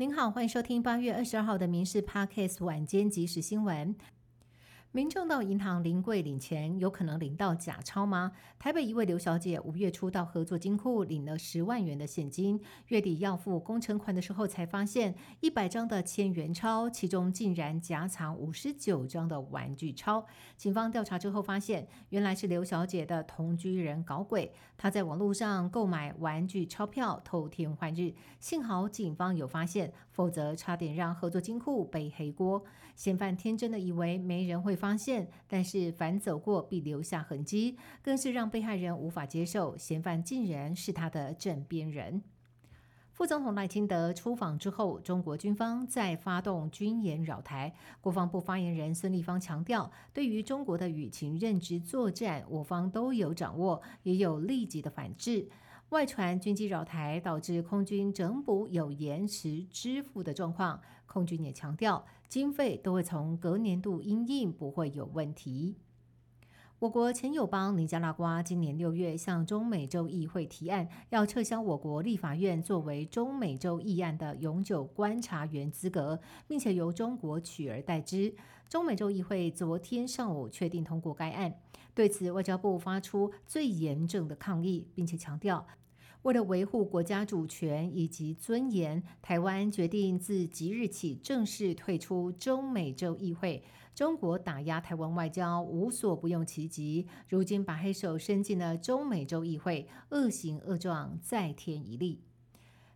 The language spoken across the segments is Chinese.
您好，欢迎收听八月二十二号的《民事 Podcast》晚间即时新闻。民众到银行临柜领钱，有可能领到假钞吗？台北一位刘小姐五月初到合作金库领了十万元的现金，月底要付工程款的时候，才发现一百张的千元钞，其中竟然夹藏五十九张的玩具钞。警方调查之后发现，原来是刘小姐的同居人搞鬼，她在网络上购买玩具钞票，偷天换日。幸好警方有发现，否则差点让合作金库背黑锅。嫌犯天真的以为没人会。发现，但是凡走过必留下痕迹，更是让被害人无法接受。嫌犯竟然是他的枕边人。副总统赖清德出访之后，中国军方在发动军演扰台。国防部发言人孙立方强调，对于中国的舆情认知作战，我方都有掌握，也有立即的反制。外传军机扰台导致空军整补有延迟支付的状况，空军也强调经费都会从隔年度应应，不会有问题。我国前友邦尼加拉瓜今年六月向中美洲议会提案，要撤销我国立法院作为中美洲议案的永久观察员资格，并且由中国取而代之。中美洲议会昨天上午确定通过该案，对此外交部发出最严正的抗议，并且强调。为了维护国家主权以及尊严，台湾决定自即日起正式退出中美洲议会。中国打压台湾外交无所不用其极，如今把黑手伸进了中美洲议会，恶行恶状再添一例。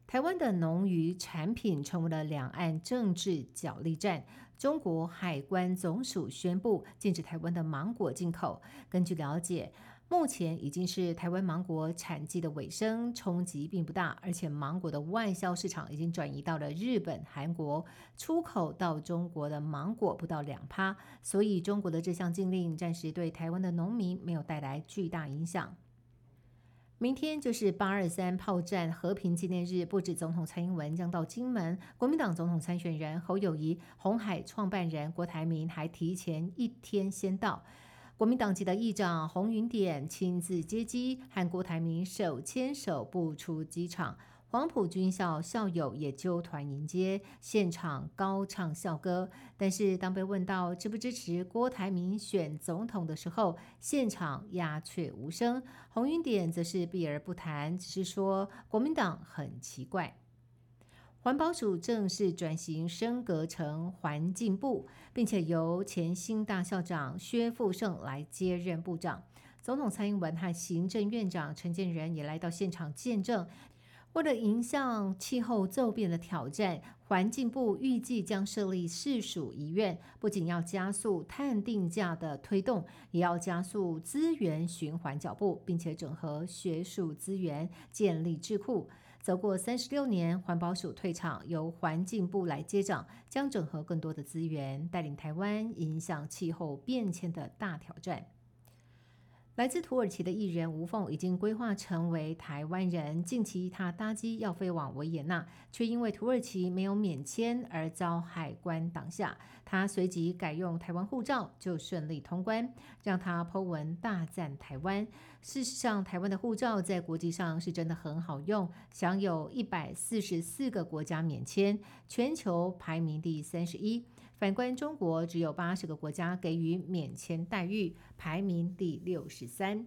台湾的农渔产品成为了两岸政治角力战。中国海关总署宣布禁止台湾的芒果进口。根据了解。目前已经是台湾芒果产季的尾声，冲击并不大，而且芒果的外销市场已经转移到了日本、韩国，出口到中国的芒果不到两趴，所以中国的这项禁令暂时对台湾的农民没有带来巨大影响。明天就是八二三炮战和平纪念日，不止总统蔡英文将到金门，国民党总统参选人侯友谊、红海创办人郭台铭还提前一天先到。国民党籍的议长洪云典亲自接机，和郭台铭手牵手步出机场。黄埔军校校友也纠团迎接，现场高唱校歌。但是当被问到支不支持郭台铭选总统的时候，现场鸦雀无声。洪云典则是避而不谈，只是说国民党很奇怪。环保署正式转型升格成环境部，并且由前新大校长薛富盛来接任部长。总统蔡英文和行政院长陈建仁也来到现场见证。为了迎向气候骤变的挑战，环境部预计将设立市属医院，不仅要加速碳定价的推动，也要加速资源循环脚步，并且整合学术资源，建立智库。走过三十六年，环保署退场，由环境部来接掌，将整合更多的资源，带领台湾迎向气候变迁的大挑战。来自土耳其的艺人吴凤已经规划成为台湾人。近期他搭机要飞往维也纳，却因为土耳其没有免签而遭海关挡下。他随即改用台湾护照，就顺利通关，让他 Po 文大赞台湾。事实上，台湾的护照在国际上是真的很好用，享有一百四十四个国家免签，全球排名第三十一。反观中国，只有八十个国家给予免签待遇，排名第六十三。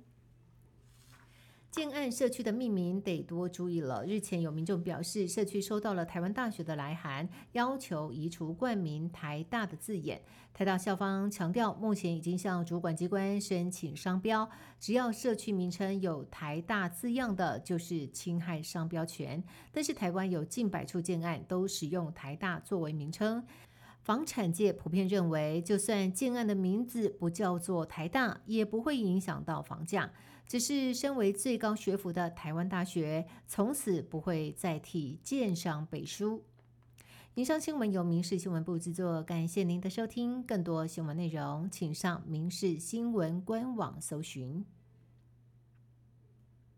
建案社区的命名得多注意了。日前有民众表示，社区收到了台湾大学的来函，要求移除冠名台大的字眼。台大校方强调，目前已经向主管机关申请商标，只要社区名称有台大字样的，就是侵害商标权。但是台湾有近百处建案都使用台大作为名称。房产界普遍认为，就算建案的名字不叫做台大，也不会影响到房价。只是身为最高学府的台湾大学，从此不会再替建商背书。以上新闻由民事新闻部制作，感谢您的收听。更多新闻内容，请上民事新闻官网搜寻。